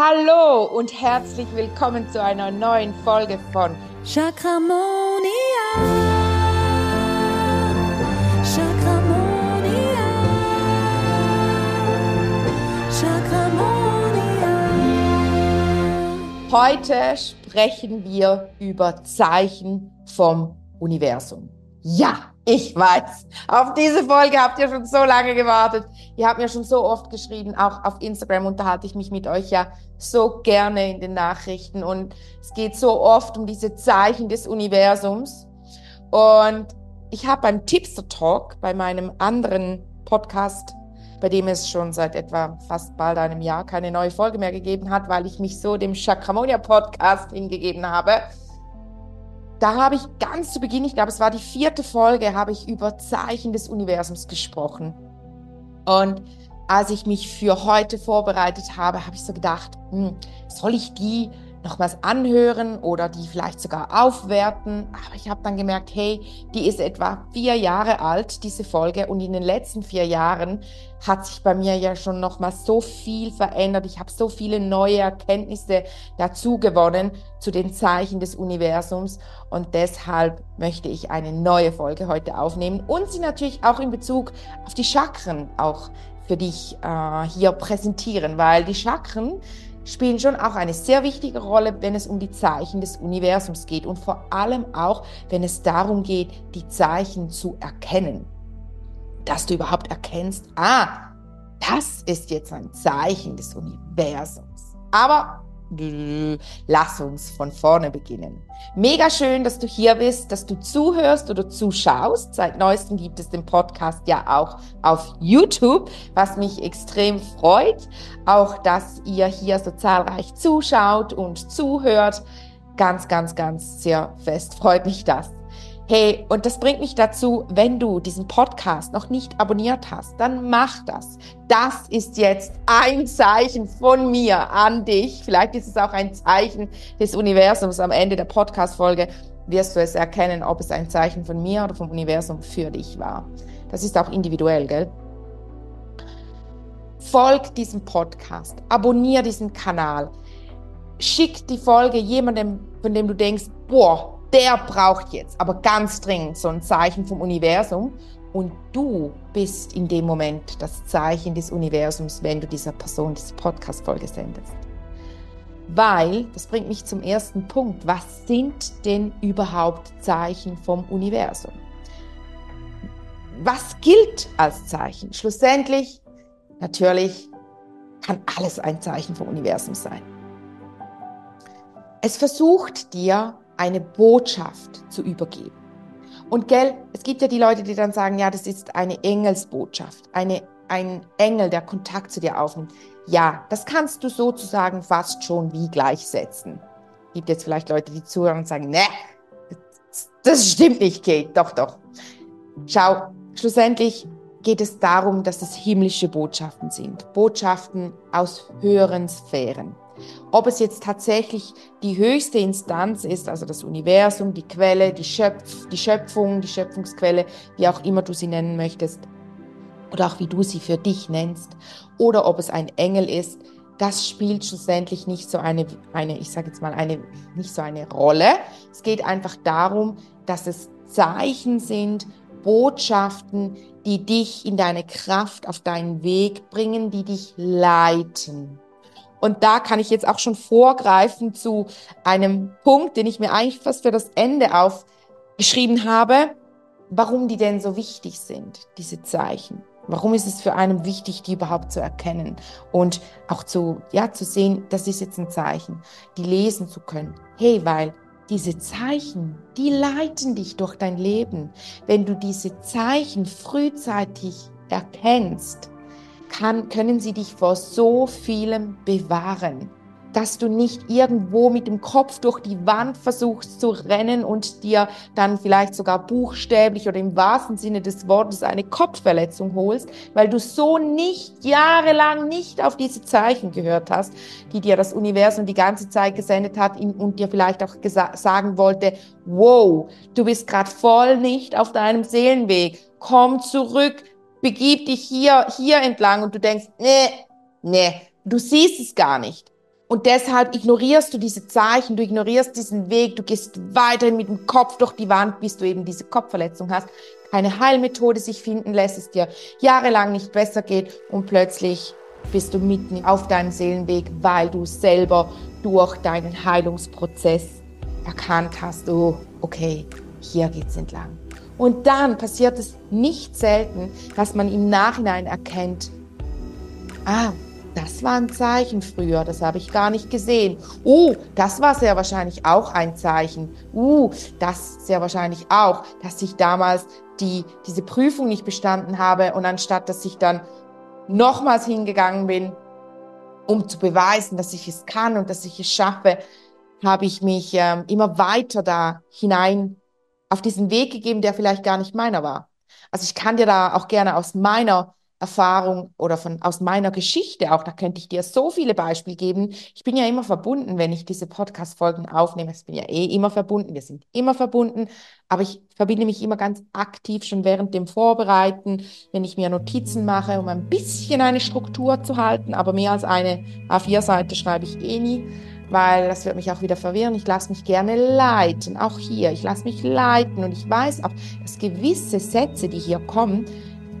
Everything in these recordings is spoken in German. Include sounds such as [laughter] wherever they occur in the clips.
Hallo und herzlich willkommen zu einer neuen Folge von Chakramonia. Chakramonia. Chakramonia. Heute sprechen wir über Zeichen vom Universum. Ja, ich weiß. Auf diese Folge habt ihr schon so lange gewartet. Ihr habt mir schon so oft geschrieben. Auch auf Instagram unterhalte ich mich mit euch ja so gerne in den Nachrichten. Und es geht so oft um diese Zeichen des Universums. Und ich habe beim Tipster Talk, bei meinem anderen Podcast, bei dem es schon seit etwa fast bald einem Jahr keine neue Folge mehr gegeben hat, weil ich mich so dem Chakramonia Podcast hingegeben habe, da habe ich ganz zu Beginn, ich glaube, es war die vierte Folge, habe ich über Zeichen des Universums gesprochen. Und als ich mich für heute vorbereitet habe, habe ich so gedacht, hm, soll ich die nochmals anhören oder die vielleicht sogar aufwerten. Aber ich habe dann gemerkt, hey, die ist etwa vier Jahre alt, diese Folge. Und in den letzten vier Jahren hat sich bei mir ja schon nochmal so viel verändert. Ich habe so viele neue Erkenntnisse dazu gewonnen zu den Zeichen des Universums. Und deshalb möchte ich eine neue Folge heute aufnehmen und sie natürlich auch in Bezug auf die Chakren auch für dich äh, hier präsentieren, weil die Chakren spielen schon auch eine sehr wichtige Rolle, wenn es um die Zeichen des Universums geht und vor allem auch, wenn es darum geht, die Zeichen zu erkennen. Dass du überhaupt erkennst, ah, das ist jetzt ein Zeichen des Universums. Aber Lass uns von vorne beginnen. Mega schön, dass du hier bist, dass du zuhörst oder zuschaust. Seit neuestem gibt es den Podcast ja auch auf YouTube, was mich extrem freut. Auch, dass ihr hier so zahlreich zuschaut und zuhört. Ganz, ganz, ganz sehr fest freut mich das. Hey, und das bringt mich dazu, wenn du diesen Podcast noch nicht abonniert hast, dann mach das. Das ist jetzt ein Zeichen von mir an dich. Vielleicht ist es auch ein Zeichen des Universums. Am Ende der Podcast-Folge wirst du es erkennen, ob es ein Zeichen von mir oder vom Universum für dich war. Das ist auch individuell, gell? Folg diesem Podcast, abonniere diesen Kanal, schick die Folge jemandem, von dem du denkst, boah, der braucht jetzt aber ganz dringend so ein Zeichen vom Universum. Und du bist in dem Moment das Zeichen des Universums, wenn du dieser Person diese Podcast-Folge sendest. Weil, das bringt mich zum ersten Punkt, was sind denn überhaupt Zeichen vom Universum? Was gilt als Zeichen? Schlussendlich, natürlich, kann alles ein Zeichen vom Universum sein. Es versucht dir eine Botschaft zu übergeben. Und gell, es gibt ja die Leute, die dann sagen, ja, das ist eine Engelsbotschaft, eine, ein Engel, der Kontakt zu dir aufnimmt. Ja, das kannst du sozusagen fast schon wie gleichsetzen. Gibt jetzt vielleicht Leute, die zuhören und sagen, ne, das stimmt nicht, Kate. Doch, doch. Schau, schlussendlich geht es darum, dass es himmlische Botschaften sind. Botschaften aus höheren Sphären. Ob es jetzt tatsächlich die höchste Instanz ist, also das Universum, die Quelle, die, Schöpf die Schöpfung, die Schöpfungsquelle, wie auch immer du sie nennen möchtest, oder auch wie du sie für dich nennst, oder ob es ein Engel ist, das spielt schlussendlich nicht so eine, eine ich sage jetzt mal, eine, nicht so eine Rolle. Es geht einfach darum, dass es Zeichen sind, Botschaften, die dich in deine Kraft, auf deinen Weg bringen, die dich leiten. Und da kann ich jetzt auch schon vorgreifen zu einem Punkt, den ich mir eigentlich fast für das Ende aufgeschrieben habe, warum die denn so wichtig sind, diese Zeichen. Warum ist es für einen wichtig, die überhaupt zu erkennen und auch zu, ja, zu sehen, das ist jetzt ein Zeichen, die lesen zu können. Hey, weil diese Zeichen, die leiten dich durch dein Leben. Wenn du diese Zeichen frühzeitig erkennst, kann, können sie dich vor so vielem bewahren, dass du nicht irgendwo mit dem Kopf durch die Wand versuchst zu rennen und dir dann vielleicht sogar buchstäblich oder im wahrsten Sinne des Wortes eine Kopfverletzung holst, weil du so nicht jahrelang nicht auf diese Zeichen gehört hast, die dir das Universum die ganze Zeit gesendet hat und dir vielleicht auch sagen wollte, wow, du bist gerade voll nicht auf deinem Seelenweg, komm zurück, begib dich hier, hier entlang und du denkst, nee, nee, du siehst es gar nicht. Und deshalb ignorierst du diese Zeichen, du ignorierst diesen Weg, du gehst weiterhin mit dem Kopf durch die Wand, bis du eben diese Kopfverletzung hast, keine Heilmethode sich finden lässt, es dir jahrelang nicht besser geht und plötzlich bist du mitten auf deinem Seelenweg, weil du selber durch deinen Heilungsprozess erkannt hast, oh, okay, hier geht's entlang. Und dann passiert es nicht selten, dass man im Nachhinein erkennt, ah, das war ein Zeichen früher, das habe ich gar nicht gesehen. Oh, das war sehr wahrscheinlich auch ein Zeichen. Uh, das sehr wahrscheinlich auch, dass ich damals die, diese Prüfung nicht bestanden habe und anstatt, dass ich dann nochmals hingegangen bin, um zu beweisen, dass ich es kann und dass ich es schaffe, habe ich mich ähm, immer weiter da hinein auf diesen Weg gegeben, der vielleicht gar nicht meiner war. Also ich kann dir da auch gerne aus meiner Erfahrung oder von, aus meiner Geschichte auch, da könnte ich dir so viele Beispiele geben. Ich bin ja immer verbunden, wenn ich diese Podcast-Folgen aufnehme. Ich bin ja eh immer verbunden, wir sind immer verbunden, aber ich verbinde mich immer ganz aktiv schon während dem Vorbereiten, wenn ich mir Notizen mache, um ein bisschen eine Struktur zu halten, aber mehr als eine A4-Seite schreibe ich eh nie weil das wird mich auch wieder verwirren. Ich lasse mich gerne leiten, auch hier. Ich lasse mich leiten und ich weiß auch, dass gewisse Sätze, die hier kommen,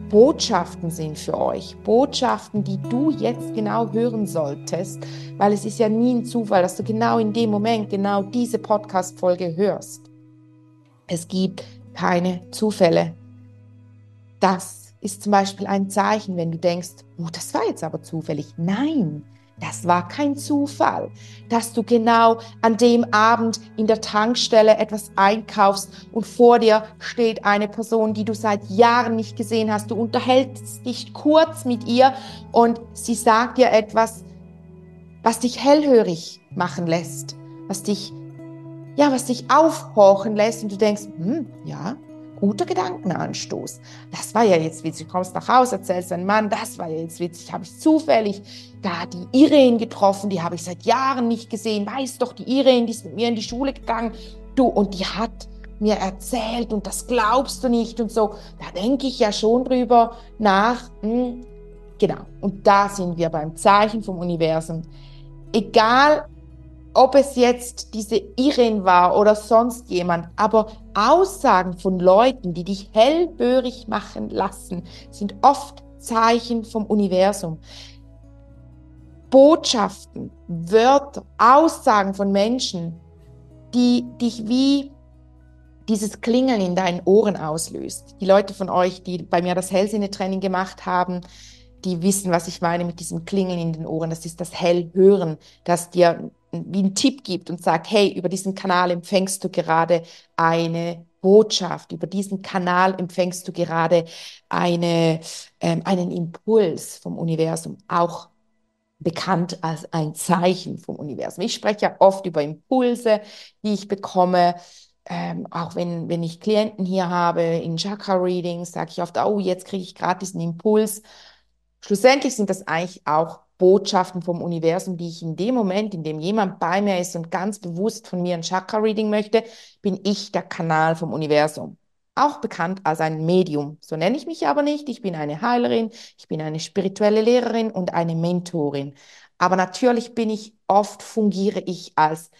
Botschaften sind für euch. Botschaften, die du jetzt genau hören solltest, weil es ist ja nie ein Zufall, dass du genau in dem Moment genau diese Podcast-Folge hörst. Es gibt keine Zufälle. Das ist zum Beispiel ein Zeichen, wenn du denkst, oh, das war jetzt aber zufällig. Nein, das war kein Zufall, dass du genau an dem Abend in der Tankstelle etwas einkaufst und vor dir steht eine Person, die du seit Jahren nicht gesehen hast. Du unterhältst dich kurz mit ihr und sie sagt dir etwas, was dich hellhörig machen lässt, was dich, ja, was dich aufhorchen lässt und du denkst, hm, ja, guter Gedankenanstoß. Das war ja jetzt witzig. Du kommst nach Hause, erzählst deinem Mann, das war ja jetzt witzig. Habe ich zufällig da die Irene getroffen, die habe ich seit Jahren nicht gesehen. Weiß doch, die Irene, die ist mit mir in die Schule gegangen. Du, und die hat mir erzählt und das glaubst du nicht und so. Da denke ich ja schon drüber nach. Hm, genau. Und da sind wir beim Zeichen vom Universum. Egal, ob es jetzt diese Irene war oder sonst jemand, aber Aussagen von Leuten, die dich hellbörig machen lassen, sind oft Zeichen vom Universum. Botschaften, Wörter, Aussagen von Menschen, die dich wie dieses Klingeln in deinen Ohren auslöst. Die Leute von euch, die bei mir das Hellsinne-Training gemacht haben, die wissen, was ich meine mit diesem Klingeln in den Ohren. Das ist das Hellhören, das dir wie einen Tipp gibt und sagt, hey, über diesen Kanal empfängst du gerade eine Botschaft, über diesen Kanal empfängst du gerade eine, ähm, einen Impuls vom Universum, auch bekannt als ein Zeichen vom Universum. Ich spreche ja oft über Impulse, die ich bekomme. Ähm, auch wenn, wenn ich Klienten hier habe in Chakra-Readings, sage ich oft, oh, jetzt kriege ich gerade diesen Impuls. Schlussendlich sind das eigentlich auch Botschaften vom Universum, die ich in dem Moment, in dem jemand bei mir ist und ganz bewusst von mir ein Chakra-Reading möchte, bin ich der Kanal vom Universum. Auch bekannt als ein Medium. So nenne ich mich aber nicht. Ich bin eine Heilerin, ich bin eine spirituelle Lehrerin und eine Mentorin. Aber natürlich bin ich oft, fungiere ich als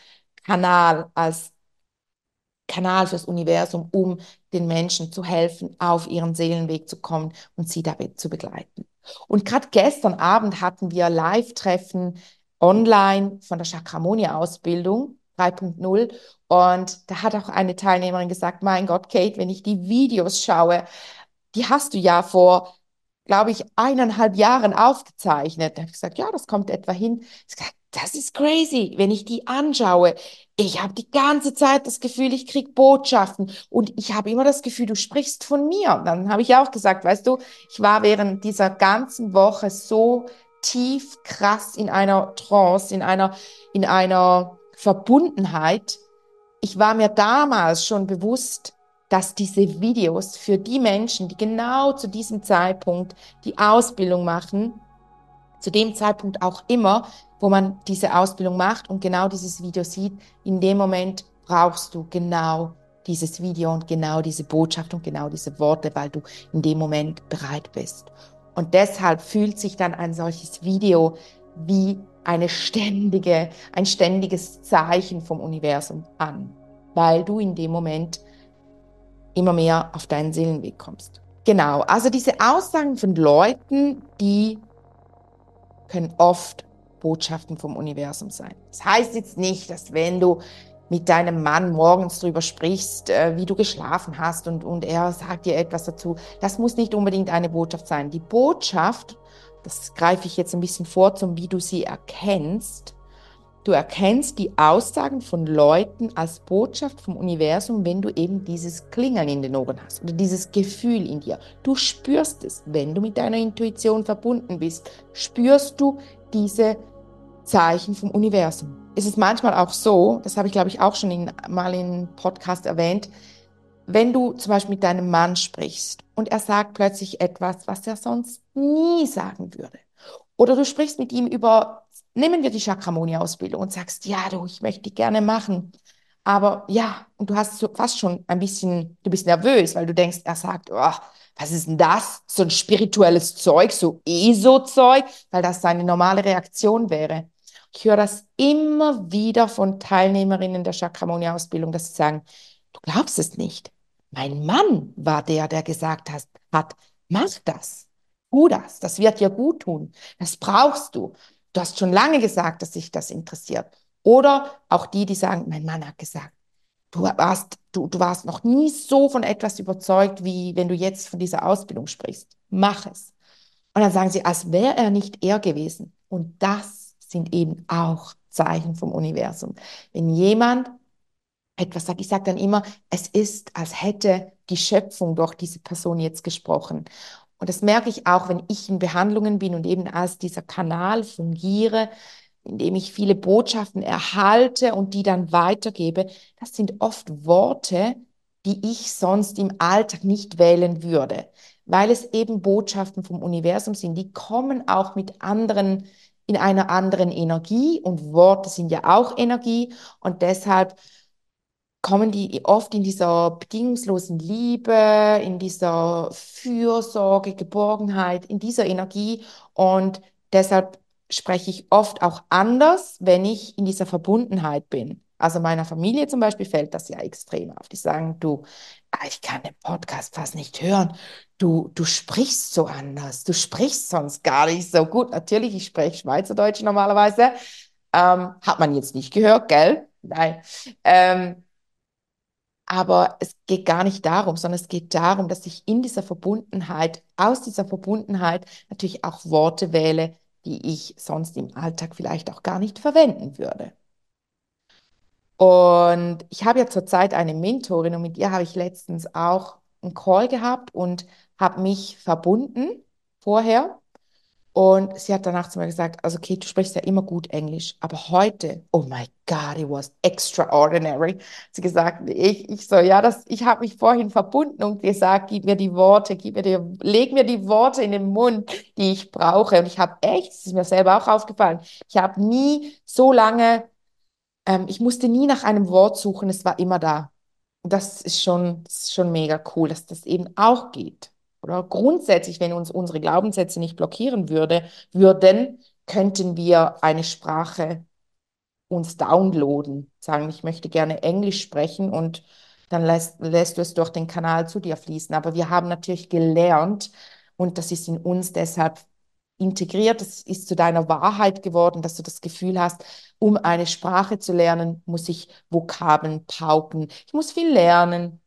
Kanal, als Kanal fürs Universum, um den Menschen zu helfen, auf ihren Seelenweg zu kommen und sie dabei zu begleiten. Und gerade gestern Abend hatten wir Live-Treffen online von der Chakramonia-Ausbildung 3.0 und da hat auch eine Teilnehmerin gesagt, mein Gott, Kate, wenn ich die Videos schaue, die hast du ja vor, glaube ich, eineinhalb Jahren aufgezeichnet. Da habe ich gesagt, ja, das kommt etwa hin. Ich gesagt, das ist crazy, wenn ich die anschaue. Ich habe die ganze Zeit das Gefühl, ich krieg Botschaften und ich habe immer das Gefühl, du sprichst von mir. Und dann habe ich auch gesagt, weißt du, ich war während dieser ganzen Woche so tief krass in einer Trance, in einer, in einer Verbundenheit. Ich war mir damals schon bewusst, dass diese Videos für die Menschen, die genau zu diesem Zeitpunkt die Ausbildung machen, zu dem Zeitpunkt auch immer, wo man diese Ausbildung macht und genau dieses Video sieht, in dem Moment brauchst du genau dieses Video und genau diese Botschaft und genau diese Worte, weil du in dem Moment bereit bist. Und deshalb fühlt sich dann ein solches Video wie eine ständige, ein ständiges Zeichen vom Universum an, weil du in dem Moment immer mehr auf deinen Seelenweg kommst. Genau, also diese Aussagen von Leuten, die können oft Botschaften vom Universum sein. Das heißt jetzt nicht, dass wenn du mit deinem Mann morgens drüber sprichst, äh, wie du geschlafen hast und, und er sagt dir etwas dazu, das muss nicht unbedingt eine Botschaft sein. Die Botschaft, das greife ich jetzt ein bisschen vor, zum wie du sie erkennst, Du erkennst die Aussagen von Leuten als Botschaft vom Universum, wenn du eben dieses Klingeln in den Ohren hast oder dieses Gefühl in dir. Du spürst es, wenn du mit deiner Intuition verbunden bist, spürst du diese Zeichen vom Universum. Es ist manchmal auch so, das habe ich glaube ich auch schon in, mal in Podcast erwähnt, wenn du zum Beispiel mit deinem Mann sprichst und er sagt plötzlich etwas, was er sonst nie sagen würde. Oder du sprichst mit ihm über Nehmen wir die Chakramoni-Ausbildung und sagst, ja, du, ich möchte die gerne machen. Aber ja, und du hast so fast schon ein bisschen, du bist nervös, weil du denkst, er sagt, oh, was ist denn das? So ein spirituelles Zeug, so ESO-Zeug, weil das seine normale Reaktion wäre. Ich höre das immer wieder von Teilnehmerinnen der Chakramoni-Ausbildung, dass sie sagen, du glaubst es nicht. Mein Mann war der, der gesagt hat, hat mach das, tu das, das wird dir gut tun, das brauchst du. Du hast schon lange gesagt, dass sich das interessiert. Oder auch die, die sagen, mein Mann hat gesagt, du warst, du, du warst noch nie so von etwas überzeugt, wie wenn du jetzt von dieser Ausbildung sprichst. Mach es. Und dann sagen sie, als wäre er nicht er gewesen. Und das sind eben auch Zeichen vom Universum. Wenn jemand etwas sagt, ich sage dann immer, es ist, als hätte die Schöpfung durch diese Person jetzt gesprochen. Und das merke ich auch, wenn ich in Behandlungen bin und eben als dieser Kanal fungiere, in dem ich viele Botschaften erhalte und die dann weitergebe. Das sind oft Worte, die ich sonst im Alltag nicht wählen würde, weil es eben Botschaften vom Universum sind. Die kommen auch mit anderen, in einer anderen Energie und Worte sind ja auch Energie und deshalb kommen die oft in dieser bedingungslosen Liebe, in dieser Fürsorge, Geborgenheit, in dieser Energie. Und deshalb spreche ich oft auch anders, wenn ich in dieser Verbundenheit bin. Also meiner Familie zum Beispiel fällt das ja extrem auf. Die sagen, du, ah, ich kann den Podcast fast nicht hören. Du, du sprichst so anders. Du sprichst sonst gar nicht so gut. Natürlich, ich spreche Schweizerdeutsch normalerweise. Ähm, hat man jetzt nicht gehört, gell? Nein. Ähm, aber es geht gar nicht darum, sondern es geht darum, dass ich in dieser Verbundenheit, aus dieser Verbundenheit natürlich auch Worte wähle, die ich sonst im Alltag vielleicht auch gar nicht verwenden würde. Und ich habe ja zurzeit eine Mentorin und mit ihr habe ich letztens auch einen Call gehabt und habe mich verbunden vorher und sie hat danach zu mir gesagt, also okay, du sprichst ja immer gut Englisch, aber heute, oh my God, it was extraordinary. Sie gesagt, ich, ich so, ja, das, ich habe mich vorhin verbunden und gesagt, gib mir die Worte, gib mir die, leg mir die Worte in den Mund, die ich brauche. Und ich habe echt, das ist mir selber auch aufgefallen, ich habe nie so lange, ähm, ich musste nie nach einem Wort suchen, es war immer da. Das ist schon, das ist schon mega cool, dass das eben auch geht. Oder grundsätzlich, wenn uns unsere Glaubenssätze nicht blockieren würde, würden, könnten wir eine Sprache uns downloaden, sagen, ich möchte gerne Englisch sprechen und dann lässt, lässt du es durch den Kanal zu dir fließen. Aber wir haben natürlich gelernt und das ist in uns deshalb integriert, das ist zu deiner Wahrheit geworden, dass du das Gefühl hast, um eine Sprache zu lernen, muss ich Vokabeln pauken. Ich muss viel lernen,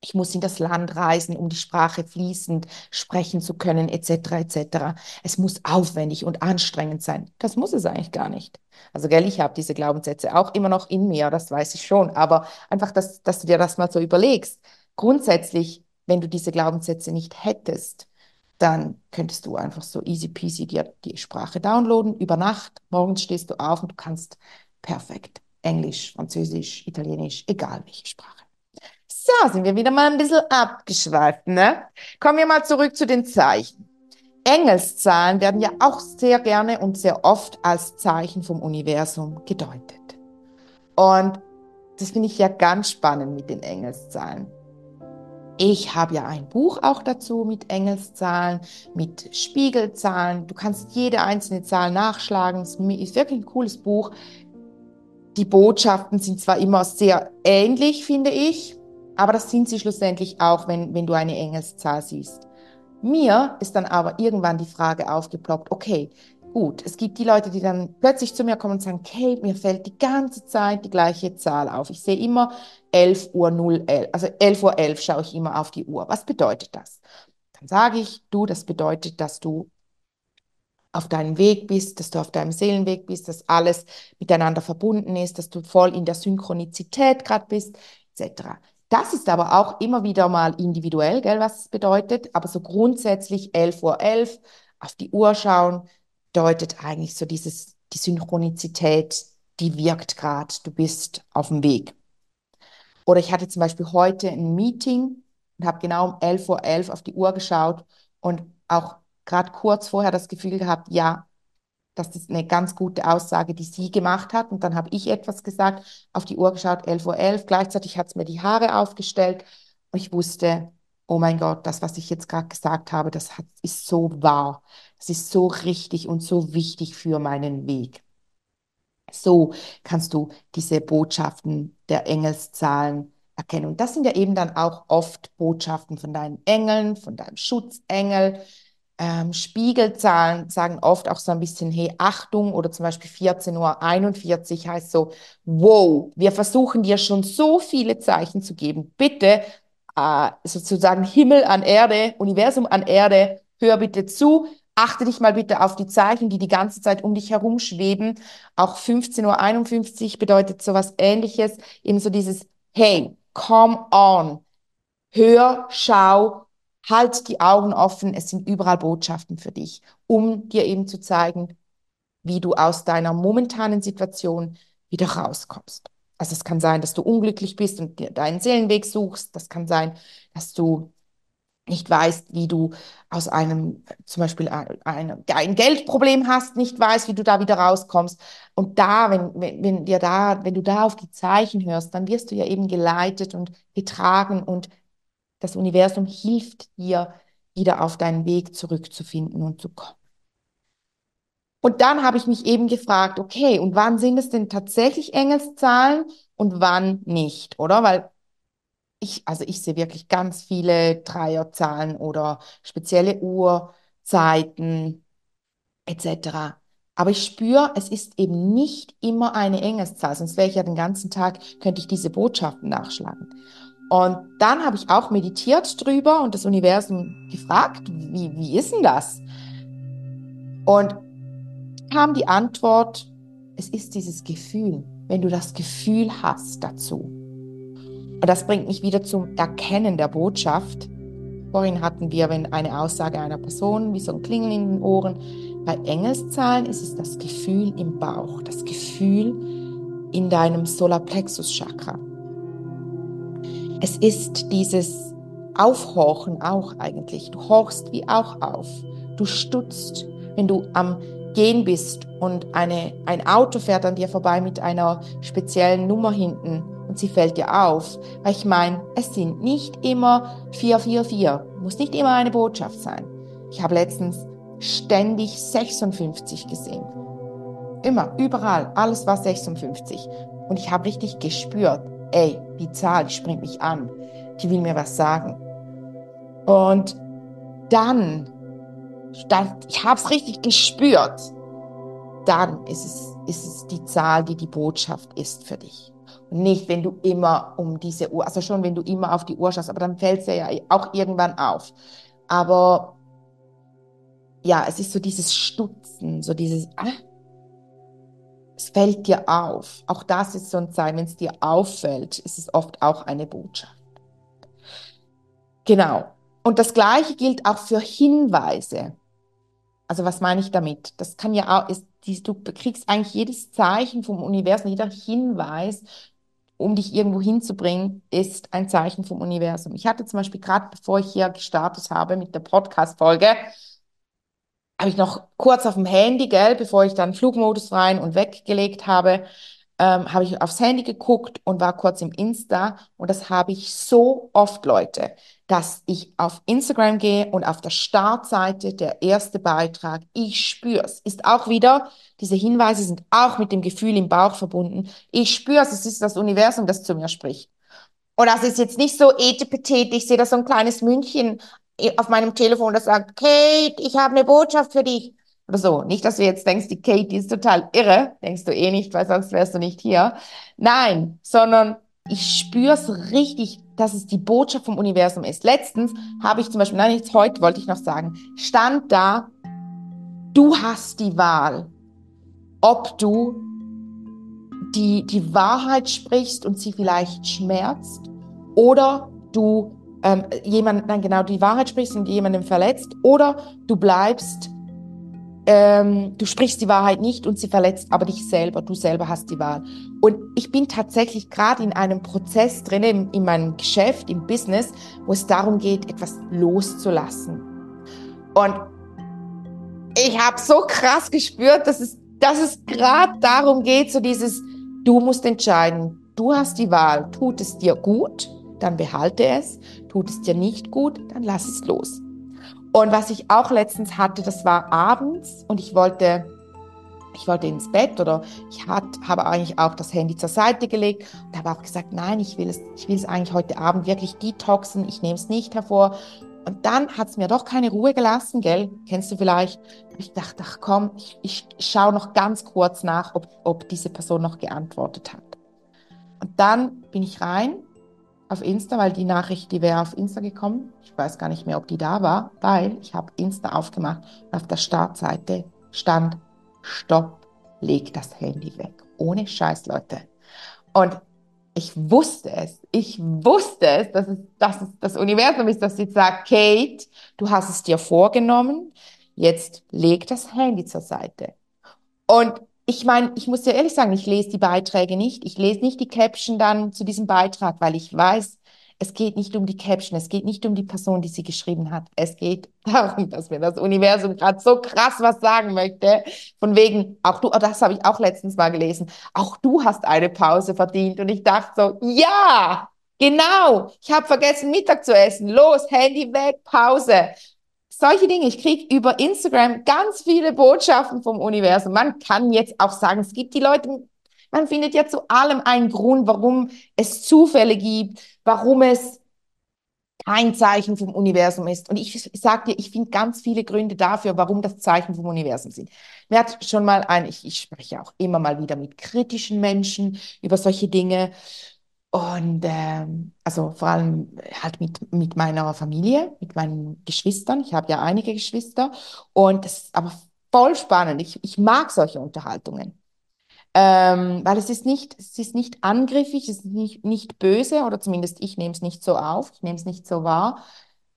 ich muss in das Land reisen, um die Sprache fließend sprechen zu können, etc., etc. Es muss aufwendig und anstrengend sein. Das muss es eigentlich gar nicht. Also, gell, ich habe diese Glaubenssätze auch immer noch in mir, das weiß ich schon. Aber einfach, dass, dass du dir das mal so überlegst. Grundsätzlich, wenn du diese Glaubenssätze nicht hättest, dann könntest du einfach so easy peasy dir die Sprache downloaden über Nacht. Morgens stehst du auf und du kannst perfekt Englisch, Französisch, Italienisch, egal welche Sprache. So, sind wir wieder mal ein bisschen abgeschweift, ne? Kommen wir mal zurück zu den Zeichen. Engelszahlen werden ja auch sehr gerne und sehr oft als Zeichen vom Universum gedeutet. Und das finde ich ja ganz spannend mit den Engelszahlen. Ich habe ja ein Buch auch dazu mit Engelszahlen, mit Spiegelzahlen. Du kannst jede einzelne Zahl nachschlagen. Es ist wirklich ein cooles Buch. Die Botschaften sind zwar immer sehr ähnlich, finde ich, aber das sind sie schlussendlich auch, wenn, wenn du eine Engelszahl siehst. Mir ist dann aber irgendwann die Frage aufgeploppt, okay, gut, es gibt die Leute, die dann plötzlich zu mir kommen und sagen, Kate, mir fällt die ganze Zeit die gleiche Zahl auf. Ich sehe immer 11 Uhr 0, 11, also 11 Uhr 11 schaue ich immer auf die Uhr. Was bedeutet das? Dann sage ich, du, das bedeutet, dass du auf deinem Weg bist, dass du auf deinem Seelenweg bist, dass alles miteinander verbunden ist, dass du voll in der Synchronizität gerade bist, etc. Das ist aber auch immer wieder mal individuell, gell, was es bedeutet. Aber so grundsätzlich 11 Uhr 11 auf die Uhr schauen, bedeutet eigentlich so dieses, die Synchronizität, die wirkt gerade, du bist auf dem Weg. Oder ich hatte zum Beispiel heute ein Meeting und habe genau um 11.11 Uhr 11 auf die Uhr geschaut und auch gerade kurz vorher das Gefühl gehabt, ja, das ist eine ganz gute Aussage, die sie gemacht hat. Und dann habe ich etwas gesagt, auf die Uhr geschaut, 11.11 Uhr. 11. Gleichzeitig hat es mir die Haare aufgestellt und ich wusste, oh mein Gott, das, was ich jetzt gerade gesagt habe, das hat, ist so wahr. Das ist so richtig und so wichtig für meinen Weg. So kannst du diese Botschaften der Engelszahlen erkennen. Und das sind ja eben dann auch oft Botschaften von deinen Engeln, von deinem Schutzengel, ähm, Spiegelzahlen sagen oft auch so ein bisschen, hey, Achtung, oder zum Beispiel 14.41 Uhr heißt so, wow, wir versuchen dir schon so viele Zeichen zu geben. Bitte, äh, sozusagen Himmel an Erde, Universum an Erde, hör bitte zu, achte dich mal bitte auf die Zeichen, die die ganze Zeit um dich herum schweben. Auch 15.51 Uhr bedeutet sowas ähnliches, eben so dieses, hey, come on, hör, schau, halt die Augen offen, es sind überall Botschaften für dich, um dir eben zu zeigen, wie du aus deiner momentanen Situation wieder rauskommst. Also es kann sein, dass du unglücklich bist und deinen Seelenweg suchst. Das kann sein, dass du nicht weißt, wie du aus einem, zum Beispiel ein, ein Geldproblem hast, nicht weißt, wie du da wieder rauskommst. Und da, wenn, wenn, wenn dir da, wenn du da auf die Zeichen hörst, dann wirst du ja eben geleitet und getragen und das Universum hilft dir, wieder auf deinen Weg zurückzufinden und zu kommen. Und dann habe ich mich eben gefragt, okay, und wann sind es denn tatsächlich Engelszahlen und wann nicht, oder? Weil ich, also ich sehe wirklich ganz viele Dreierzahlen oder spezielle Uhrzeiten etc. Aber ich spüre, es ist eben nicht immer eine Engelszahl, sonst wäre ich ja den ganzen Tag, könnte ich diese Botschaften nachschlagen. Und dann habe ich auch meditiert drüber und das Universum gefragt, wie, wie ist denn das? Und kam die Antwort, es ist dieses Gefühl, wenn du das Gefühl hast dazu. Und das bringt mich wieder zum Erkennen der Botschaft. Vorhin hatten wir, wenn eine Aussage einer Person, wie so ein Klingeln in den Ohren. Bei Engelszahlen ist es das Gefühl im Bauch, das Gefühl in deinem Solarplexus-Chakra. Es ist dieses Aufhorchen auch eigentlich. Du horchst wie auch auf. Du stutzt, wenn du am Gehen bist und eine, ein Auto fährt an dir vorbei mit einer speziellen Nummer hinten und sie fällt dir auf. Weil ich meine, es sind nicht immer 444, muss nicht immer eine Botschaft sein. Ich habe letztens ständig 56 gesehen. Immer, überall, alles war 56. Und ich habe richtig gespürt, ey, die Zahl, die springt mich an, die will mir was sagen. Und dann, dann ich habe es richtig gespürt, dann ist es, ist es die Zahl, die die Botschaft ist für dich. Und nicht, wenn du immer um diese Uhr, also schon, wenn du immer auf die Uhr schaust, aber dann fällt es ja auch irgendwann auf. Aber ja, es ist so dieses Stutzen, so dieses, ah, es fällt dir auf. Auch das ist so ein Zeichen, wenn es dir auffällt, ist es oft auch eine Botschaft. Genau. Und das Gleiche gilt auch für Hinweise. Also was meine ich damit? Das kann ja auch, ist, du kriegst eigentlich jedes Zeichen vom Universum, jeder Hinweis, um dich irgendwo hinzubringen, ist ein Zeichen vom Universum. Ich hatte zum Beispiel gerade, bevor ich hier gestartet habe mit der Podcast-Folge, habe ich noch kurz auf dem Handy, gell, bevor ich dann Flugmodus rein und weggelegt habe, ähm, habe ich aufs Handy geguckt und war kurz im Insta und das habe ich so oft, Leute, dass ich auf Instagram gehe und auf der Startseite der erste Beitrag, ich spüre es, ist auch wieder, diese Hinweise sind auch mit dem Gefühl im Bauch verbunden. Ich spüre es, es ist das Universum, das zu mir spricht. Und das ist jetzt nicht so etepetete, ich sehe da so ein kleines München auf meinem Telefon, das sagt, Kate, ich habe eine Botschaft für dich. Oder so. Nicht, dass du jetzt denkst, die Kate, die ist total irre. Denkst du eh nicht, weil sonst wärst du nicht hier. Nein, sondern ich spüre es richtig, dass es die Botschaft vom Universum ist. Letztens habe ich zum Beispiel, nein, jetzt heute wollte ich noch sagen, stand da, du hast die Wahl, ob du die, die Wahrheit sprichst und sie vielleicht schmerzt oder du ähm, jemand, nein, genau, die Wahrheit sprichst und jemandem verletzt oder du bleibst, ähm, du sprichst die Wahrheit nicht und sie verletzt aber dich selber, du selber hast die Wahl. Und ich bin tatsächlich gerade in einem Prozess drin, in, in meinem Geschäft, im Business, wo es darum geht, etwas loszulassen. Und ich habe so krass gespürt, dass es, dass es gerade darum geht, so dieses, Du musst entscheiden, du hast die Wahl, tut es dir gut, dann behalte es, tut es dir nicht gut, dann lass es los. Und was ich auch letztens hatte, das war abends und ich wollte, ich wollte ins Bett oder ich hat, habe eigentlich auch das Handy zur Seite gelegt und habe auch gesagt, nein, ich will es, ich will es eigentlich heute Abend wirklich detoxen, ich nehme es nicht hervor. Und dann hat es mir doch keine Ruhe gelassen, gell? Kennst du vielleicht? Ich dachte, ach komm, ich, ich schaue noch ganz kurz nach, ob, ob diese Person noch geantwortet hat. Und dann bin ich rein auf Insta, weil die Nachricht, die wäre auf Insta gekommen. Ich weiß gar nicht mehr, ob die da war, weil ich habe Insta aufgemacht und auf der Startseite stand, stopp, leg das Handy weg. Ohne Scheiß, Leute. Und ich wusste es. Ich wusste es, dass es, dass es das Universum ist, das jetzt sagt, Kate, du hast es dir vorgenommen, jetzt leg das Handy zur Seite. Und ich meine, ich muss dir ehrlich sagen, ich lese die Beiträge nicht. Ich lese nicht die Caption dann zu diesem Beitrag, weil ich weiß, es geht nicht um die Caption, es geht nicht um die Person, die sie geschrieben hat. Es geht [laughs] darum, dass mir das Universum gerade so krass was sagen möchte. Von wegen, auch du, oh, das habe ich auch letztens mal gelesen, auch du hast eine Pause verdient. Und ich dachte so, ja, genau, ich habe vergessen, Mittag zu essen. Los, Handy weg, Pause. Solche Dinge. Ich kriege über Instagram ganz viele Botschaften vom Universum. Man kann jetzt auch sagen, es gibt die Leute, man findet ja zu allem einen Grund, warum es Zufälle gibt, warum es kein Zeichen vom Universum ist. Und ich, sage dir, ich finde ganz viele Gründe dafür, warum das Zeichen vom Universum sind. Mir hat schon mal ein, ich, ich spreche auch immer mal wieder mit kritischen Menschen über solche Dinge. Und ähm, also vor allem halt mit, mit meiner Familie, mit meinen Geschwistern. Ich habe ja einige Geschwister. Und das ist aber voll spannend. Ich, ich mag solche Unterhaltungen. Ähm, weil es ist nicht, es ist nicht angriffig, es ist nicht, nicht böse, oder zumindest ich nehme es nicht so auf, ich nehme es nicht so wahr,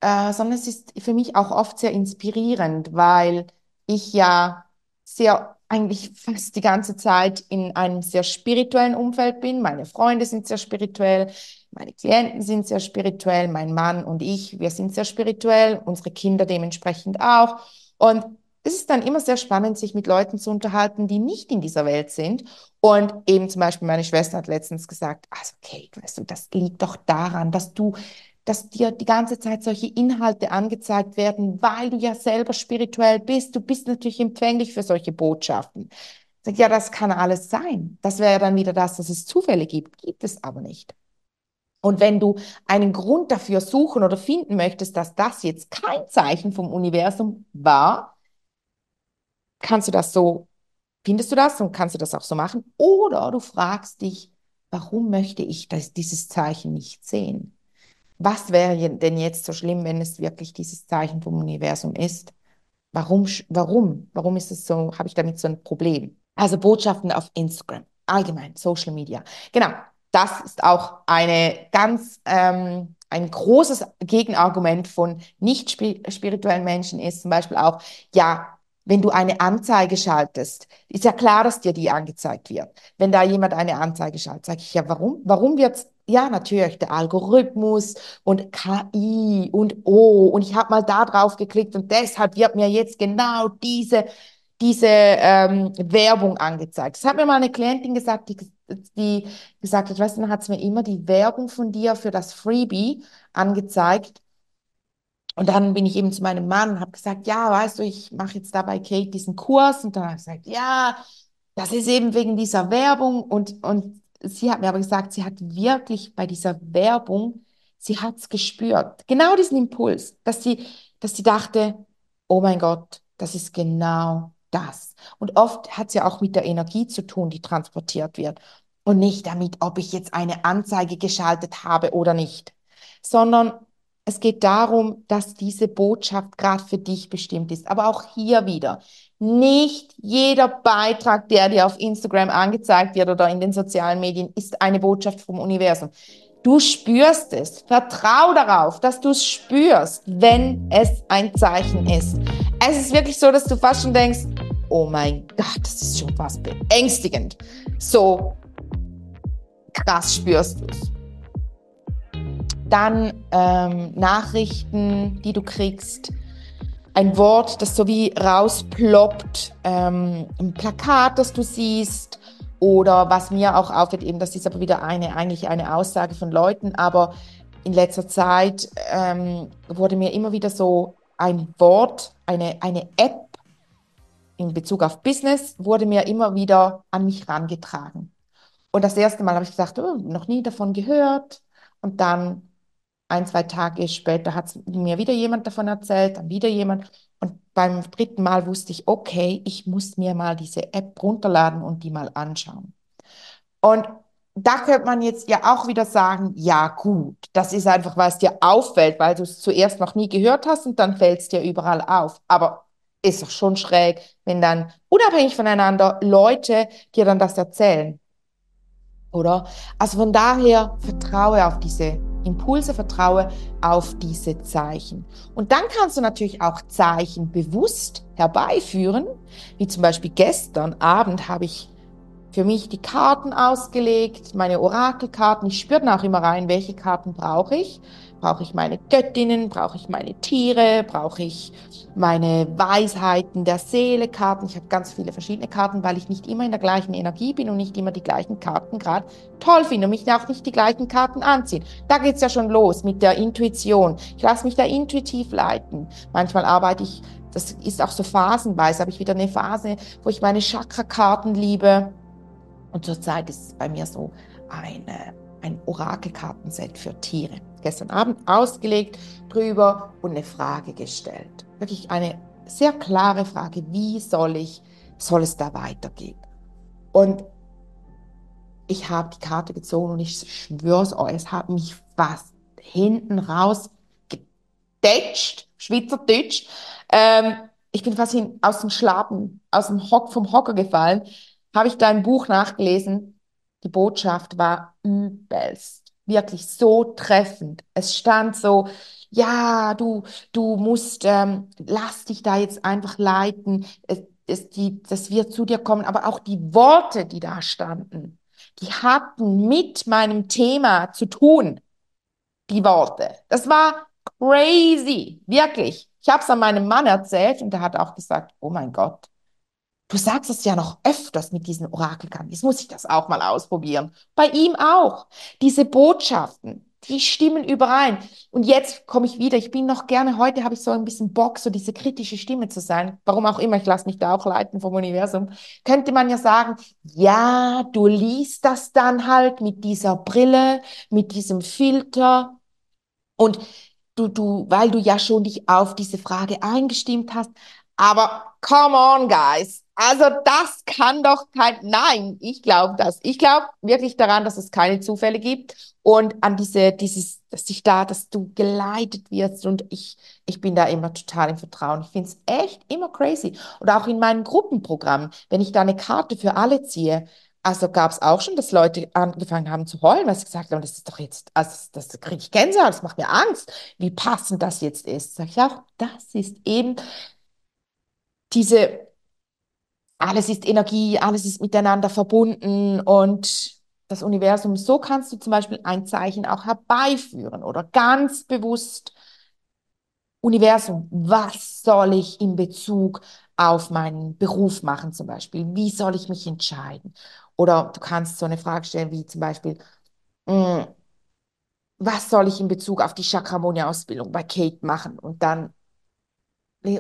äh, sondern es ist für mich auch oft sehr inspirierend, weil ich ja sehr eigentlich fast die ganze Zeit in einem sehr spirituellen Umfeld bin. Meine Freunde sind sehr spirituell, meine Klienten sind sehr spirituell, mein Mann und ich, wir sind sehr spirituell, unsere Kinder dementsprechend auch. Und es ist dann immer sehr spannend, sich mit Leuten zu unterhalten, die nicht in dieser Welt sind. Und eben zum Beispiel meine Schwester hat letztens gesagt, also Kate, weißt du, das liegt doch daran, dass du, dass dir die ganze Zeit solche Inhalte angezeigt werden, weil du ja selber spirituell bist. Du bist natürlich empfänglich für solche Botschaften. Ja, das kann alles sein. Das wäre dann wieder das, dass es Zufälle gibt. Gibt es aber nicht. Und wenn du einen Grund dafür suchen oder finden möchtest, dass das jetzt kein Zeichen vom Universum war, kannst du das so, findest du das und kannst du das auch so machen? Oder du fragst dich, warum möchte ich das, dieses Zeichen nicht sehen? Was wäre denn jetzt so schlimm, wenn es wirklich dieses Zeichen vom Universum ist? Warum, warum, warum ist es so, habe ich damit so ein Problem? Also Botschaften auf Instagram, allgemein, Social Media. Genau, das ist auch eine ganz, ähm, ein großes Gegenargument von nicht spirituellen Menschen ist zum Beispiel auch, ja, wenn du eine Anzeige schaltest, ist ja klar, dass dir die angezeigt wird. Wenn da jemand eine Anzeige schaltet, sage ich ja, warum? Warum wird ja, natürlich, der Algorithmus und KI und oh, und ich habe mal da drauf geklickt und deshalb wird mir jetzt genau diese, diese ähm, Werbung angezeigt. Das hat mir mal eine Klientin gesagt, die die gesagt hat, weißt du, dann hat es mir immer die Werbung von dir für das Freebie angezeigt. Und dann bin ich eben zu meinem Mann und habe gesagt, ja, weißt du, ich mache jetzt da bei Kate diesen Kurs. Und dann habe ich gesagt, ja, das ist eben wegen dieser Werbung. Und, und sie hat mir aber gesagt, sie hat wirklich bei dieser Werbung, sie hat es gespürt. Genau diesen Impuls, dass sie, dass sie dachte, oh mein Gott, das ist genau das. Und oft hat es ja auch mit der Energie zu tun, die transportiert wird. Und nicht damit, ob ich jetzt eine Anzeige geschaltet habe oder nicht, sondern es geht darum, dass diese Botschaft gerade für dich bestimmt ist. Aber auch hier wieder, nicht jeder Beitrag, der dir auf Instagram angezeigt wird oder in den sozialen Medien, ist eine Botschaft vom Universum. Du spürst es. Vertrau darauf, dass du es spürst, wenn es ein Zeichen ist. Es ist wirklich so, dass du fast schon denkst, oh mein Gott, das ist schon fast beängstigend. So krass spürst du es. Dann ähm, Nachrichten, die du kriegst. Ein Wort, das so wie rausploppt. Ähm, ein Plakat, das du siehst. Oder was mir auch auffällt, eben, das ist aber wieder eine, eigentlich eine Aussage von Leuten, aber in letzter Zeit ähm, wurde mir immer wieder so ein Wort, eine, eine App in Bezug auf Business, wurde mir immer wieder an mich herangetragen. Und das erste Mal habe ich gesagt, oh, noch nie davon gehört. Und dann ein, zwei Tage später hat mir wieder jemand davon erzählt, dann wieder jemand. Und beim dritten Mal wusste ich, okay, ich muss mir mal diese App runterladen und die mal anschauen. Und da könnte man jetzt ja auch wieder sagen, ja gut, das ist einfach, weil es dir auffällt, weil du es zuerst noch nie gehört hast und dann fällt es dir überall auf. Aber ist doch schon schräg, wenn dann unabhängig voneinander Leute dir dann das erzählen. Oder? Also von daher vertraue auf diese Impulse, vertraue auf diese Zeichen. Und dann kannst du natürlich auch Zeichen bewusst herbeiführen, wie zum Beispiel gestern Abend habe ich für mich die Karten ausgelegt, meine Orakelkarten. Ich spüre dann auch immer rein, welche Karten brauche ich. Brauche ich meine Göttinnen? Brauche ich meine Tiere? Brauche ich meine Weisheiten der Seele Karten? Ich habe ganz viele verschiedene Karten, weil ich nicht immer in der gleichen Energie bin und nicht immer die gleichen Karten gerade toll finde und mich auch nicht die gleichen Karten anziehen. Da geht's ja schon los mit der Intuition. Ich lasse mich da intuitiv leiten. Manchmal arbeite ich, das ist auch so phasenweise, habe ich wieder eine Phase, wo ich meine Chakra-Karten liebe. Und zurzeit ist es bei mir so eine ein Orakelkartenset für Tiere. Gestern Abend ausgelegt drüber und eine Frage gestellt. Wirklich eine sehr klare Frage. Wie soll ich, soll es da weitergehen? Und ich habe die Karte gezogen und ich schwör's euch, es hat mich fast hinten raus gedetscht, Schweizerdeutsch. Ähm, ich bin fast hin, aus dem Schlafen, aus dem Hock, vom Hocker gefallen, habe ich da ein Buch nachgelesen die Botschaft war übelst, wirklich so treffend. Es stand so, ja, du, du musst, ähm, lass dich da jetzt einfach leiten. Es, es, die, das wird zu dir kommen. Aber auch die Worte, die da standen, die hatten mit meinem Thema zu tun. Die Worte. Das war crazy, wirklich. Ich habe es an meinem Mann erzählt und er hat auch gesagt, oh mein Gott, Du sagst es ja noch öfters mit diesen Orakelkarten. Jetzt muss ich das auch mal ausprobieren. Bei ihm auch. Diese Botschaften, die stimmen überein. Und jetzt komme ich wieder. Ich bin noch gerne, heute habe ich so ein bisschen Bock, so diese kritische Stimme zu sein. Warum auch immer, ich lasse mich da auch leiten vom Universum. Könnte man ja sagen, ja, du liest das dann halt mit dieser Brille, mit diesem Filter. Und du, du, weil du ja schon dich auf diese Frage eingestimmt hast. Aber come on, guys. Also das kann doch kein, nein, ich glaube das. Ich glaube wirklich daran, dass es keine Zufälle gibt und an diese, dieses, dass dich da, dass du geleitet wirst und ich, ich bin da immer total im Vertrauen. Ich finde es echt immer crazy. Und auch in meinen Gruppenprogrammen, wenn ich da eine Karte für alle ziehe, also gab es auch schon, dass Leute angefangen haben zu heulen, weil sie gesagt haben, das ist doch jetzt, also das, das kriege ich Gänsehaut, das macht mir Angst, wie passend das jetzt ist. Sag ich auch, das ist eben diese alles ist Energie, alles ist miteinander verbunden und das Universum, so kannst du zum Beispiel ein Zeichen auch herbeiführen oder ganz bewusst Universum, was soll ich in Bezug auf meinen Beruf machen zum Beispiel? Wie soll ich mich entscheiden? Oder du kannst so eine Frage stellen wie zum Beispiel, mh, hm, was soll ich in Bezug auf die Chakramonia-Ausbildung bei Kate machen? Und dann,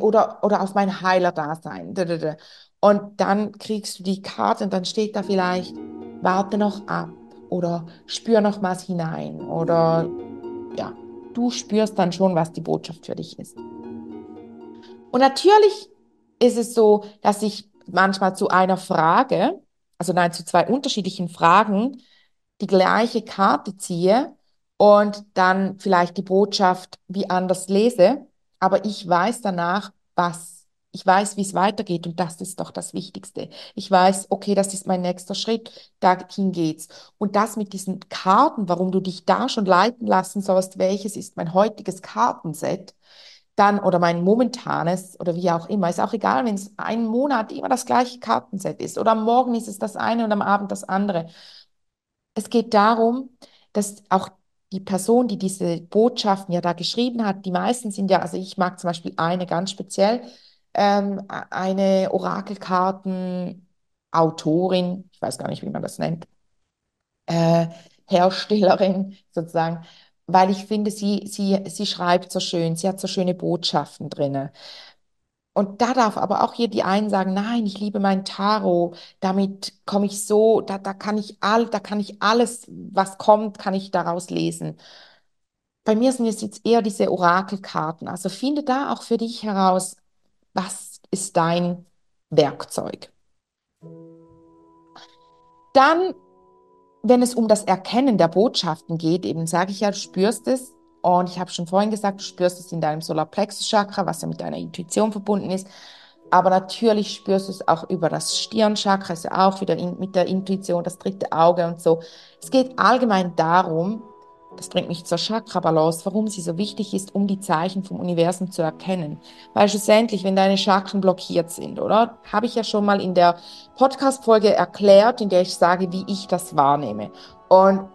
oder, oder auf mein Heiler-Dasein. Und dann kriegst du die Karte und dann steht da vielleicht, warte noch ab oder spür noch was hinein oder ja, du spürst dann schon, was die Botschaft für dich ist. Und natürlich ist es so, dass ich manchmal zu einer Frage, also nein, zu zwei unterschiedlichen Fragen, die gleiche Karte ziehe und dann vielleicht die Botschaft wie anders lese, aber ich weiß danach, was. Ich weiß, wie es weitergeht und das ist doch das Wichtigste. Ich weiß, okay, das ist mein nächster Schritt, dahin geht's. Und das mit diesen Karten, warum du dich da schon leiten lassen sollst, welches ist mein heutiges Kartenset, dann oder mein momentanes oder wie auch immer, ist auch egal, wenn es einen Monat immer das gleiche Kartenset ist oder am Morgen ist es das eine und am Abend das andere. Es geht darum, dass auch die Person, die diese Botschaften ja da geschrieben hat, die meisten sind ja, also ich mag zum Beispiel eine ganz speziell, ähm, eine Orakelkartenautorin, ich weiß gar nicht, wie man das nennt, äh, Herstellerin [laughs] sozusagen, weil ich finde, sie, sie, sie schreibt so schön, sie hat so schöne Botschaften drin. Und da darf aber auch hier die einen sagen, nein, ich liebe mein Tarot, damit komme ich so, da, da kann ich all, da kann ich alles, was kommt, kann ich daraus lesen. Bei mir sind es jetzt eher diese Orakelkarten. Also finde da auch für dich heraus, was ist dein Werkzeug. Dann, wenn es um das Erkennen der Botschaften geht, eben sage ich ja, du spürst es, und ich habe schon vorhin gesagt, du spürst es in deinem Solarplexus-Chakra, was ja mit deiner Intuition verbunden ist. Aber natürlich spürst du es auch über das Stirnchakra, ist ja auch wieder in, mit der Intuition, das dritte Auge und so. Es geht allgemein darum, das bringt mich zur Chakra-Balance, warum sie so wichtig ist, um die Zeichen vom Universum zu erkennen. Weil schlussendlich, wenn deine Chakren blockiert sind, oder? Habe ich ja schon mal in der Podcast-Folge erklärt, in der ich sage, wie ich das wahrnehme. Und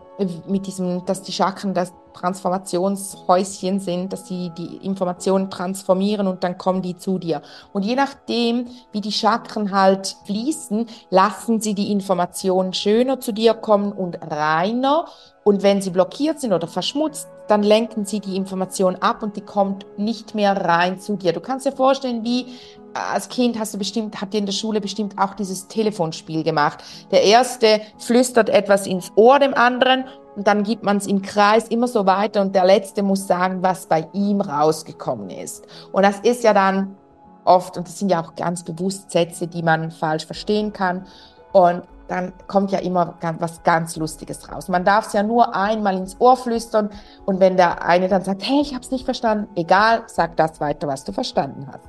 mit diesem, dass die Chakren das Transformationshäuschen sind, dass sie die Informationen transformieren und dann kommen die zu dir. Und je nachdem, wie die Chakren halt fließen, lassen sie die Informationen schöner zu dir kommen und reiner. Und wenn sie blockiert sind oder verschmutzt, dann lenken sie die Information ab und die kommt nicht mehr rein zu dir. Du kannst dir vorstellen, wie als Kind hast du bestimmt, habt ihr in der Schule bestimmt auch dieses Telefonspiel gemacht. Der erste flüstert etwas ins Ohr dem anderen und dann gibt man es im Kreis immer so weiter und der letzte muss sagen, was bei ihm rausgekommen ist. Und das ist ja dann oft, und das sind ja auch ganz bewusst Sätze, die man falsch verstehen kann. Und dann kommt ja immer was ganz Lustiges raus. Man darf es ja nur einmal ins Ohr flüstern und wenn der eine dann sagt, hey, ich habe es nicht verstanden, egal, sag das weiter, was du verstanden hast.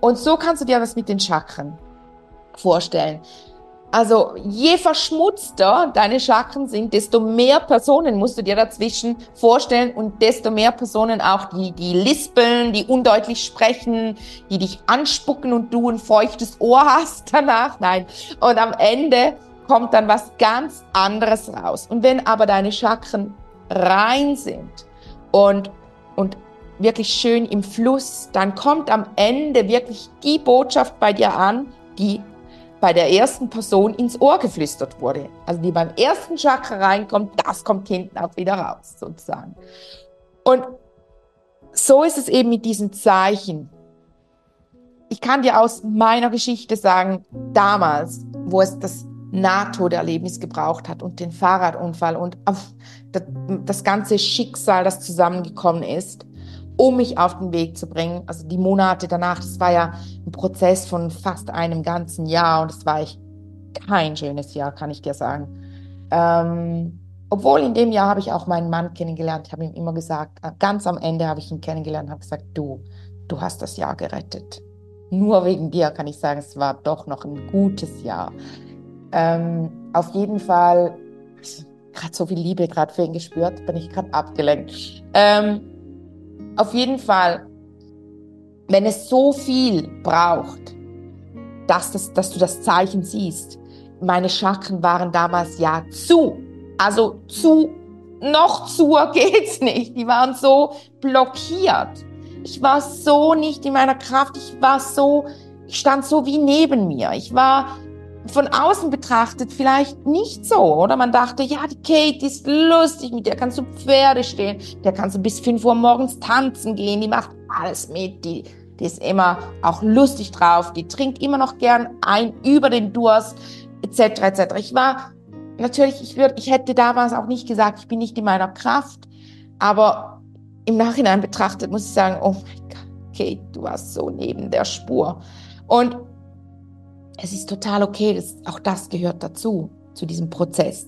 Und so kannst du dir das mit den Chakren vorstellen. Also je verschmutzter deine Chakren sind, desto mehr Personen musst du dir dazwischen vorstellen und desto mehr Personen auch, die, die lispeln, die undeutlich sprechen, die dich anspucken und du ein feuchtes Ohr [laughs] hast danach. Nein. Und am Ende kommt dann was ganz anderes raus. Und wenn aber deine Chakren rein sind und, und wirklich schön im Fluss, dann kommt am Ende wirklich die Botschaft bei dir an, die bei der ersten Person ins Ohr geflüstert wurde. Also die beim ersten Chakra reinkommt, das kommt hinten auch wieder raus, sozusagen. Und so ist es eben mit diesen Zeichen. Ich kann dir aus meiner Geschichte sagen, damals, wo es das Nahtoderlebnis gebraucht hat und den Fahrradunfall und das ganze Schicksal, das zusammengekommen ist, um mich auf den Weg zu bringen. Also die Monate danach, das war ja ein Prozess von fast einem ganzen Jahr und es war echt kein schönes Jahr, kann ich dir sagen. Ähm, obwohl in dem Jahr habe ich auch meinen Mann kennengelernt. Ich habe ihm immer gesagt, äh, ganz am Ende habe ich ihn kennengelernt habe gesagt, du, du hast das Jahr gerettet. Nur wegen dir kann ich sagen, es war doch noch ein gutes Jahr. Ähm, auf jeden Fall, gerade so viel Liebe gerade für ihn gespürt, bin ich gerade abgelenkt. Ähm, auf jeden Fall, wenn es so viel braucht, dass, das, dass du das Zeichen siehst. Meine Chakren waren damals ja zu. Also zu, noch zu [laughs] geht's nicht. Die waren so blockiert. Ich war so nicht in meiner Kraft. Ich war so, ich stand so wie neben mir. Ich war von außen betrachtet vielleicht nicht so, oder? Man dachte, ja, die Kate ist lustig, mit der kannst du Pferde stehen, der kannst du bis 5 Uhr morgens tanzen gehen, die macht alles mit, die, die ist immer auch lustig drauf, die trinkt immer noch gern ein über den Durst, etc., etc. Ich war, natürlich, ich würde, ich hätte damals auch nicht gesagt, ich bin nicht in meiner Kraft, aber im Nachhinein betrachtet muss ich sagen, oh mein Gott, Kate, du warst so neben der Spur. Und es ist total okay, das, auch das gehört dazu, zu diesem Prozess.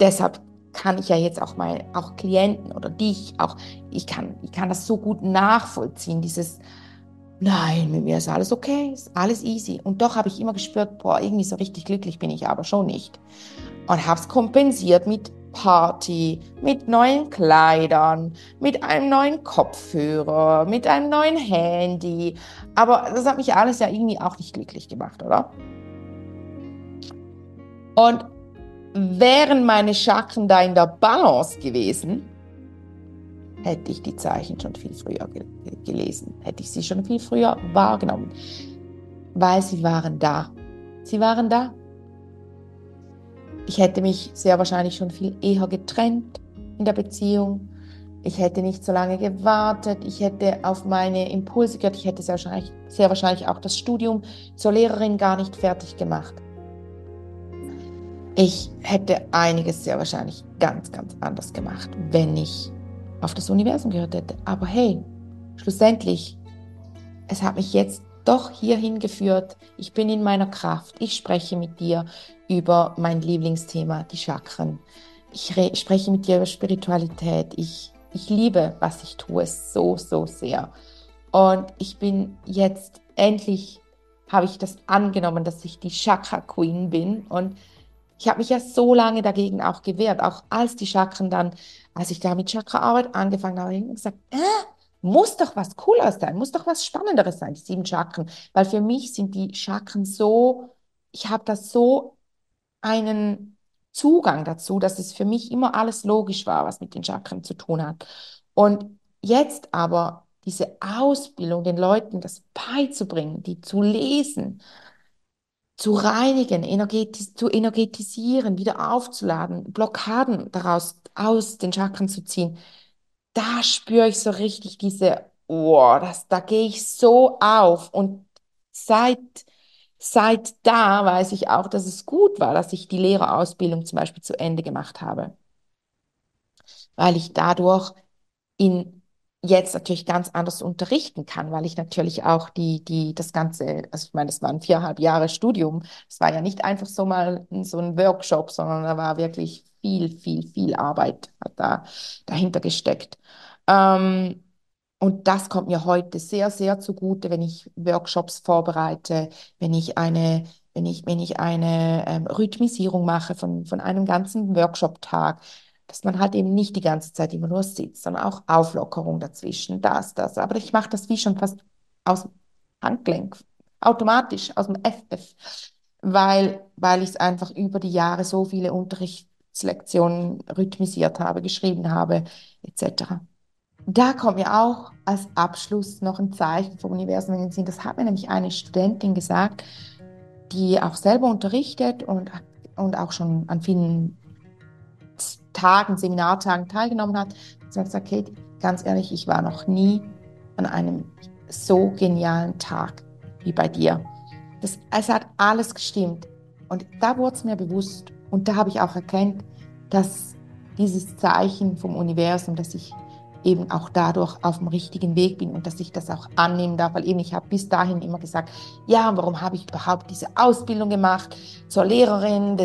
Deshalb kann ich ja jetzt auch mal, auch Klienten oder dich, auch, ich kann, ich kann das so gut nachvollziehen, dieses, nein, mit mir ist alles okay, ist alles easy. Und doch habe ich immer gespürt, boah, irgendwie so richtig glücklich bin ich aber schon nicht. Und habe es kompensiert mit Party, mit neuen Kleidern, mit einem neuen Kopfhörer, mit einem neuen Handy. Aber das hat mich alles ja irgendwie auch nicht glücklich gemacht, oder? Und wären meine Chakren da in der Balance gewesen, hätte ich die Zeichen schon viel früher gelesen, hätte ich sie schon viel früher wahrgenommen, weil sie waren da. Sie waren da. Ich hätte mich sehr wahrscheinlich schon viel eher getrennt in der Beziehung. Ich hätte nicht so lange gewartet. Ich hätte auf meine Impulse gehört. Ich hätte sehr wahrscheinlich, sehr wahrscheinlich auch das Studium zur Lehrerin gar nicht fertig gemacht. Ich hätte einiges sehr wahrscheinlich ganz, ganz anders gemacht, wenn ich auf das Universum gehört hätte. Aber hey, schlussendlich, es hat mich jetzt doch hierhin geführt. Ich bin in meiner Kraft. Ich spreche mit dir über mein Lieblingsthema, die Chakren. Ich spreche mit dir über Spiritualität. Ich, ich liebe, was ich tue, so, so sehr. Und ich bin jetzt endlich, habe ich das angenommen, dass ich die Chakra Queen bin. Und ich habe mich ja so lange dagegen auch gewehrt, auch als die Chakren dann, als ich da mit Chakraarbeit angefangen habe, habe ich gesagt, äh, muss doch was Cooleres sein, muss doch was Spannenderes sein, die sieben Chakren. Weil für mich sind die Chakren so, ich habe da so einen Zugang dazu, dass es für mich immer alles logisch war, was mit den Chakren zu tun hat. Und jetzt aber diese Ausbildung, den Leuten das beizubringen, die zu lesen, zu reinigen, energetis zu energetisieren, wieder aufzuladen, Blockaden daraus aus den Chakren zu ziehen, da spüre ich so richtig diese, oh, das, da gehe ich so auf. Und seit, seit da weiß ich auch, dass es gut war, dass ich die Lehrerausbildung zum Beispiel zu Ende gemacht habe. Weil ich dadurch in jetzt natürlich ganz anders unterrichten kann, weil ich natürlich auch die, die, das Ganze, also ich meine, das waren viereinhalb Jahre Studium. Es war ja nicht einfach so mal so ein Workshop, sondern da war wirklich viel, viel, viel Arbeit hat da dahinter gesteckt. Ähm, und das kommt mir heute sehr, sehr zugute, wenn ich Workshops vorbereite, wenn ich eine, wenn ich, wenn ich eine ähm, Rhythmisierung mache von, von einem ganzen Workshop-Tag, dass man halt eben nicht die ganze Zeit immer nur sitzt, sondern auch Auflockerung dazwischen, das, das. Aber ich mache das wie schon fast aus dem Handgelenk, automatisch, aus dem FF, weil, weil ich es einfach über die Jahre so viele Unterrichtslektionen rhythmisiert habe, geschrieben habe, etc. Da kommt mir auch als Abschluss noch ein Zeichen vom Universum in den Sinn. Das hat mir nämlich eine Studentin gesagt, die auch selber unterrichtet und, und auch schon an vielen Tagen, Seminartagen teilgenommen hat. Sie hat gesagt, Kate, ganz ehrlich, ich war noch nie an einem so genialen Tag wie bei dir. Das, es hat alles gestimmt. Und da wurde es mir bewusst und da habe ich auch erkannt, dass dieses Zeichen vom Universum, dass ich eben auch dadurch auf dem richtigen Weg bin und dass ich das auch annehmen darf, weil eben ich habe bis dahin immer gesagt, ja, warum habe ich überhaupt diese Ausbildung gemacht zur Lehrerin?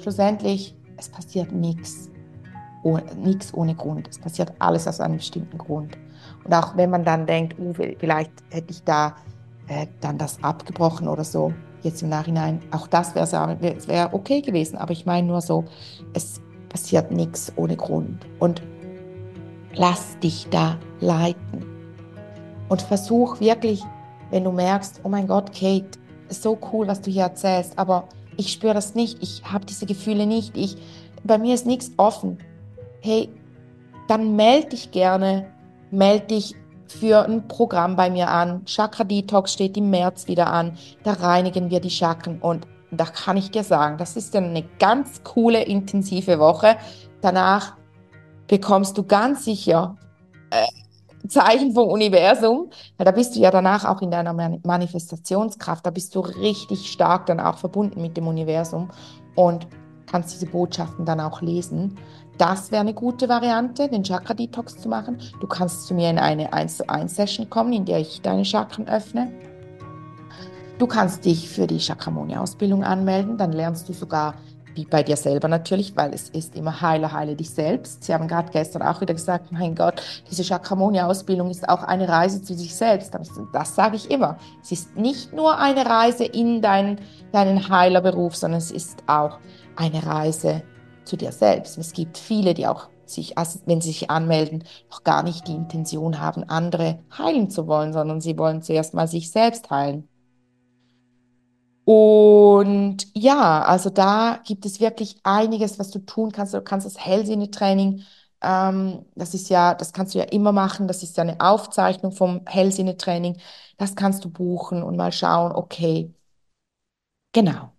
Schlussendlich, es passiert nichts, oh, ohne Grund. Es passiert alles aus einem bestimmten Grund. Und auch wenn man dann denkt, uh, vielleicht hätte ich da äh, dann das abgebrochen oder so, jetzt im Nachhinein, auch das wäre wär okay gewesen. Aber ich meine nur so, es passiert nichts ohne Grund. Und lass dich da leiten. Und versuch wirklich, wenn du merkst, oh mein Gott, Kate, ist so cool, was du hier erzählst, aber ich spüre das nicht, ich habe diese Gefühle nicht, ich, bei mir ist nichts offen. Hey, dann melde dich gerne, melde dich für ein Programm bei mir an. Chakra Detox steht im März wieder an. Da reinigen wir die Chakren und da kann ich dir sagen, das ist eine ganz coole, intensive Woche. Danach bekommst du ganz sicher äh, Zeichen vom Universum, weil da bist du ja danach auch in deiner Manifestationskraft, da bist du richtig stark dann auch verbunden mit dem Universum und kannst diese Botschaften dann auch lesen. Das wäre eine gute Variante, den Chakra-Detox zu machen. Du kannst zu mir in eine 1 zu 1 Session kommen, in der ich deine Chakren öffne. Du kannst dich für die Chakramoni-Ausbildung anmelden, dann lernst du sogar wie bei dir selber natürlich, weil es ist immer heile, heile dich selbst. Sie haben gerade gestern auch wieder gesagt, mein Gott, diese Chakramoni-Ausbildung ist auch eine Reise zu sich selbst. Das sage ich immer. Es ist nicht nur eine Reise in dein, deinen Heilerberuf, sondern es ist auch eine Reise zu dir selbst. Es gibt viele, die auch sich, also wenn sie sich anmelden, noch gar nicht die Intention haben, andere heilen zu wollen, sondern sie wollen zuerst mal sich selbst heilen. Und ja, also da gibt es wirklich einiges, was du tun kannst. Du kannst das Hellsinnetraining, ähm, das ist ja, das kannst du ja immer machen. Das ist ja eine Aufzeichnung vom Hellsinnetraining. Das kannst du buchen und mal schauen, okay, genau.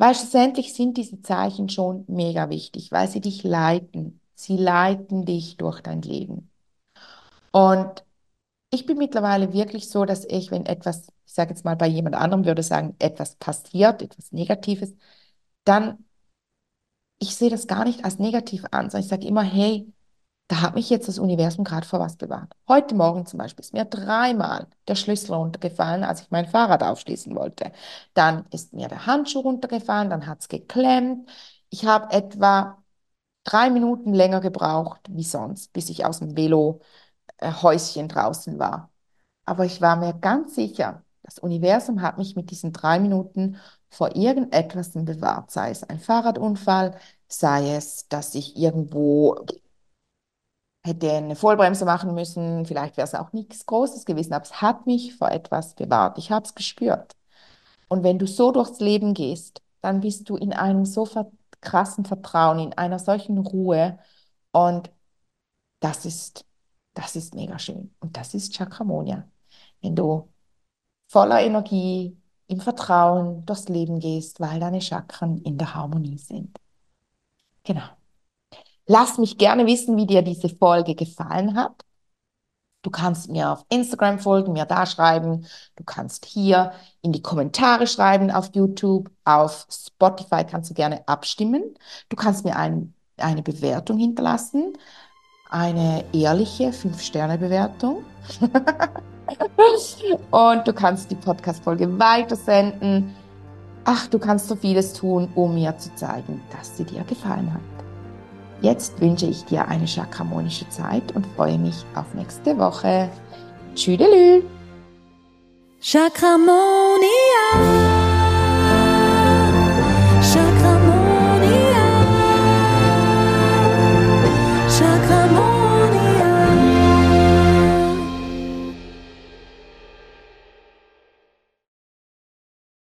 Weil schlussendlich sind diese Zeichen schon mega wichtig, weil sie dich leiten. Sie leiten dich durch dein Leben. Und ich bin mittlerweile wirklich so, dass ich, wenn etwas, ich sage jetzt mal bei jemand anderem würde sagen, etwas passiert, etwas Negatives, dann, ich sehe das gar nicht als negativ an, sondern ich sage immer, hey, da hat mich jetzt das Universum gerade vor was bewahrt. Heute Morgen zum Beispiel ist mir dreimal der Schlüssel runtergefallen, als ich mein Fahrrad aufschließen wollte. Dann ist mir der Handschuh runtergefallen, dann hat es geklemmt. Ich habe etwa drei Minuten länger gebraucht wie sonst, bis ich aus dem Velo äh, draußen war. Aber ich war mir ganz sicher, das Universum hat mich mit diesen drei Minuten vor irgendetwas bewahrt, sei es ein Fahrradunfall, sei es, dass ich irgendwo hätte eine Vollbremse machen müssen, vielleicht wäre es auch nichts Großes gewesen, aber es hat mich vor etwas bewahrt. Ich habe es gespürt. Und wenn du so durchs Leben gehst, dann bist du in einem so krassen Vertrauen, in einer solchen Ruhe und das ist das ist mega schön. Und das ist Chakramonia. Wenn du voller Energie, im Vertrauen durchs Leben gehst, weil deine Chakren in der Harmonie sind. Genau. Lass mich gerne wissen, wie dir diese Folge gefallen hat. Du kannst mir auf Instagram folgen, mir da schreiben. Du kannst hier in die Kommentare schreiben auf YouTube. Auf Spotify kannst du gerne abstimmen. Du kannst mir ein, eine Bewertung hinterlassen eine ehrliche 5-Sterne-Bewertung. [laughs] und du kannst die Podcast-Folge weitersenden. Ach, du kannst so vieles tun, um mir zu zeigen, dass sie dir gefallen hat. Jetzt wünsche ich dir eine chakramonische Zeit und freue mich auf nächste Woche. Tschüdelü! Chakramonia.